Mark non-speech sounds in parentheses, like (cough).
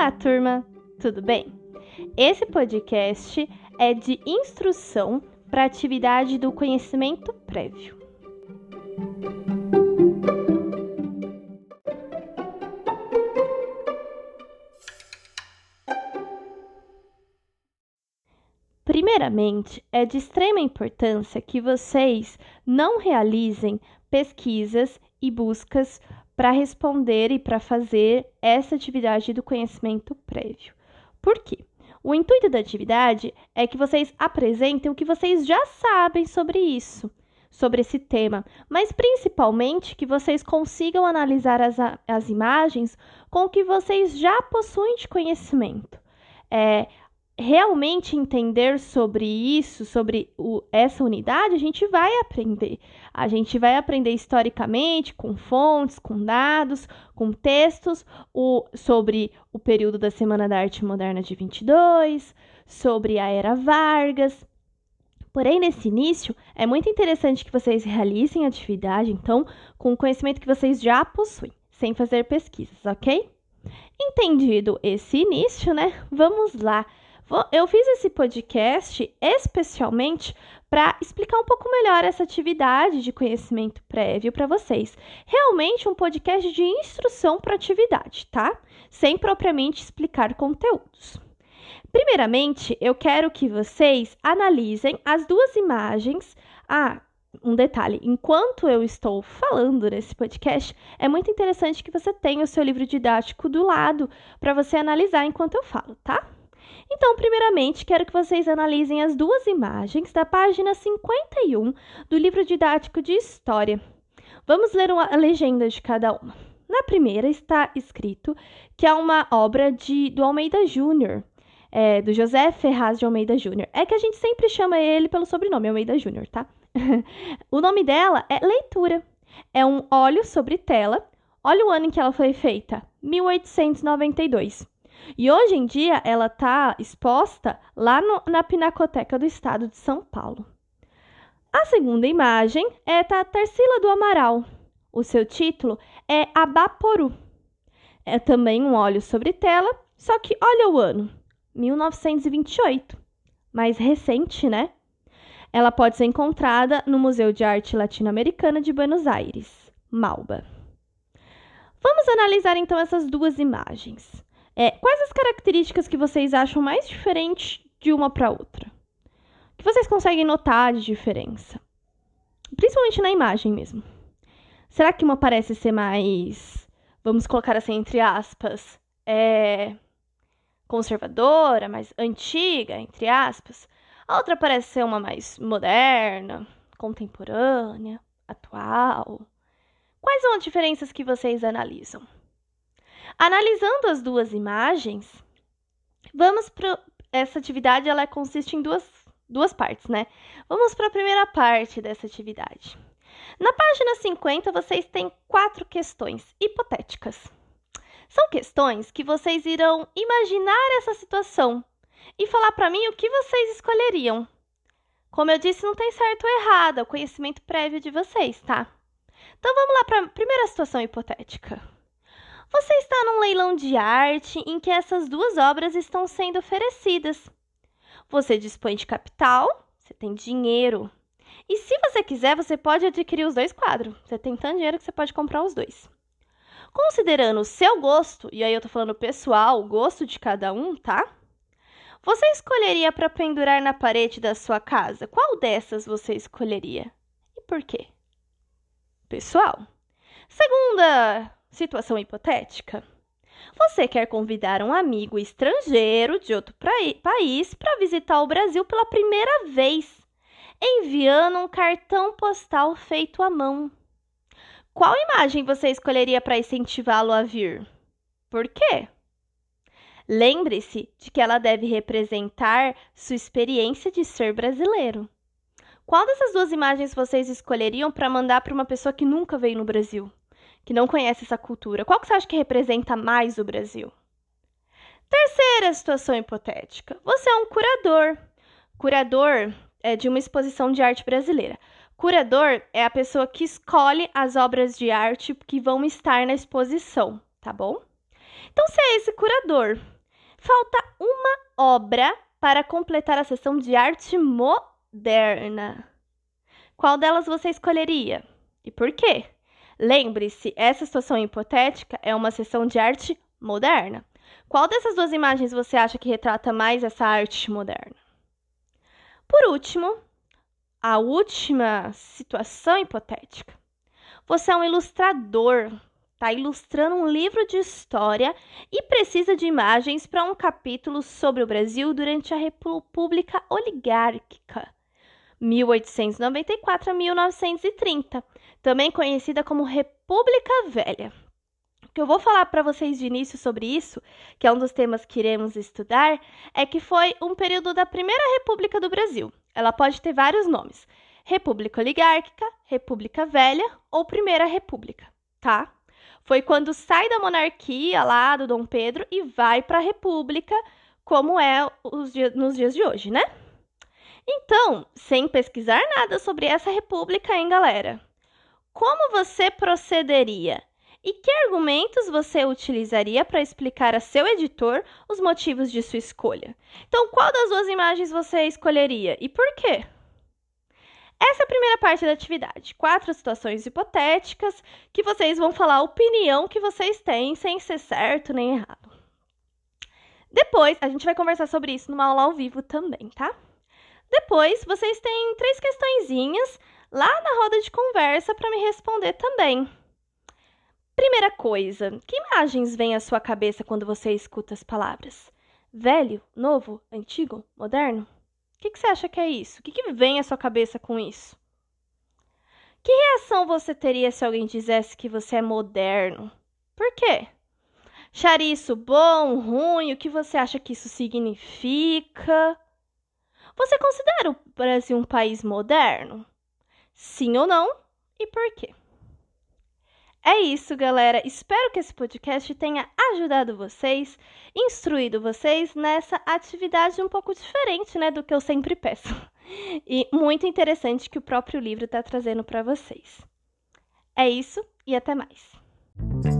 Olá, turma! Tudo bem? Esse podcast é de instrução para atividade do conhecimento prévio. Primeiramente, é de extrema importância que vocês não realizem pesquisas e buscas para responder e para fazer essa atividade do conhecimento prévio. Por quê? O intuito da atividade é que vocês apresentem o que vocês já sabem sobre isso, sobre esse tema, mas principalmente que vocês consigam analisar as, as imagens com o que vocês já possuem de conhecimento. É, realmente entender sobre isso, sobre o, essa unidade, a gente vai aprender. A gente vai aprender historicamente, com fontes, com dados, com textos, o, sobre o período da Semana da Arte Moderna de 22, sobre a Era Vargas. Porém, nesse início, é muito interessante que vocês realizem a atividade, então, com o conhecimento que vocês já possuem, sem fazer pesquisas, ok? Entendido esse início, né? Vamos lá eu fiz esse podcast especialmente para explicar um pouco melhor essa atividade de conhecimento prévio para vocês. Realmente um podcast de instrução para atividade, tá? Sem propriamente explicar conteúdos. Primeiramente, eu quero que vocês analisem as duas imagens. Ah, um detalhe: enquanto eu estou falando nesse podcast, é muito interessante que você tenha o seu livro didático do lado para você analisar enquanto eu falo, tá? Então, primeiramente, quero que vocês analisem as duas imagens da página 51 do livro didático de História. Vamos ler uma, a legenda de cada uma. Na primeira está escrito que é uma obra de, do Almeida Júnior, é, do José Ferraz de Almeida Júnior. É que a gente sempre chama ele pelo sobrenome Almeida Júnior, tá? (laughs) o nome dela é Leitura. É um óleo sobre tela. Olha o ano em que ela foi feita: 1892. E hoje em dia ela está exposta lá no, na Pinacoteca do Estado de São Paulo. A segunda imagem é da Tarsila do Amaral. O seu título é Abaporu. É também um óleo sobre tela, só que olha o ano, 1928. Mais recente, né? Ela pode ser encontrada no Museu de Arte Latino-Americana de Buenos Aires, Malba. Vamos analisar então essas duas imagens. É, quais as características que vocês acham mais diferentes de uma para outra? O que vocês conseguem notar de diferença? Principalmente na imagem mesmo. Será que uma parece ser mais, vamos colocar assim entre aspas, é conservadora, mais antiga, entre aspas? A outra parece ser uma mais moderna, contemporânea, atual. Quais são as diferenças que vocês analisam? Analisando as duas imagens, vamos para essa atividade, ela consiste em duas, duas partes, né? Vamos para a primeira parte dessa atividade. Na página 50, vocês têm quatro questões hipotéticas. São questões que vocês irão imaginar essa situação e falar para mim o que vocês escolheriam. Como eu disse, não tem certo ou errado, é o conhecimento prévio de vocês, tá? Então vamos lá para a primeira situação hipotética. Você está num leilão de arte em que essas duas obras estão sendo oferecidas. Você dispõe de capital, você tem dinheiro. E se você quiser, você pode adquirir os dois quadros. Você tem tanto dinheiro que você pode comprar os dois. Considerando o seu gosto, e aí eu tô falando pessoal, o gosto de cada um, tá? Você escolheria para pendurar na parede da sua casa? Qual dessas você escolheria? E por quê? Pessoal. Segunda Situação hipotética. Você quer convidar um amigo estrangeiro de outro país para visitar o Brasil pela primeira vez, enviando um cartão postal feito à mão. Qual imagem você escolheria para incentivá-lo a vir? Por quê? Lembre-se de que ela deve representar sua experiência de ser brasileiro. Qual dessas duas imagens vocês escolheriam para mandar para uma pessoa que nunca veio no Brasil? Que não conhece essa cultura, qual que você acha que representa mais o Brasil? Terceira situação hipotética. Você é um curador. Curador é de uma exposição de arte brasileira. Curador é a pessoa que escolhe as obras de arte que vão estar na exposição, tá bom? Então, se é esse curador, falta uma obra para completar a sessão de arte moderna. Qual delas você escolheria? E por quê? Lembre-se, essa situação hipotética é uma sessão de arte moderna. Qual dessas duas imagens você acha que retrata mais essa arte moderna? Por último, a última situação hipotética. Você é um ilustrador, está ilustrando um livro de história e precisa de imagens para um capítulo sobre o Brasil durante a República Oligárquica, 1894 a 1930, também conhecida como República Velha. O que eu vou falar para vocês de início sobre isso, que é um dos temas que iremos estudar, é que foi um período da Primeira República do Brasil. Ela pode ter vários nomes: República Oligárquica, República Velha ou Primeira República, tá? Foi quando sai da monarquia lá do Dom Pedro e vai para a República, como é dias, nos dias de hoje, né? Então, sem pesquisar nada sobre essa república, hein, galera? Como você procederia? E que argumentos você utilizaria para explicar a seu editor os motivos de sua escolha? Então, qual das duas imagens você escolheria e por quê? Essa é a primeira parte da atividade. Quatro situações hipotéticas que vocês vão falar a opinião que vocês têm, sem ser certo nem errado. Depois, a gente vai conversar sobre isso numa aula ao vivo também, tá? Depois, vocês têm três questõezinhas lá na roda de conversa para me responder também. Primeira coisa, que imagens vêm à sua cabeça quando você escuta as palavras? Velho, novo, antigo, moderno? O que, que, você acha que é isso? O que, que vem à sua cabeça com isso? Que reação você teria se alguém dissesse que você é moderno? Por quê? Acharia isso bom, ruim? O que você acha que isso significa? Você considera o Brasil um país moderno? Sim ou não? E por quê? É isso, galera. Espero que esse podcast tenha ajudado vocês, instruído vocês nessa atividade um pouco diferente, né, do que eu sempre peço. E muito interessante que o próprio livro está trazendo para vocês. É isso e até mais.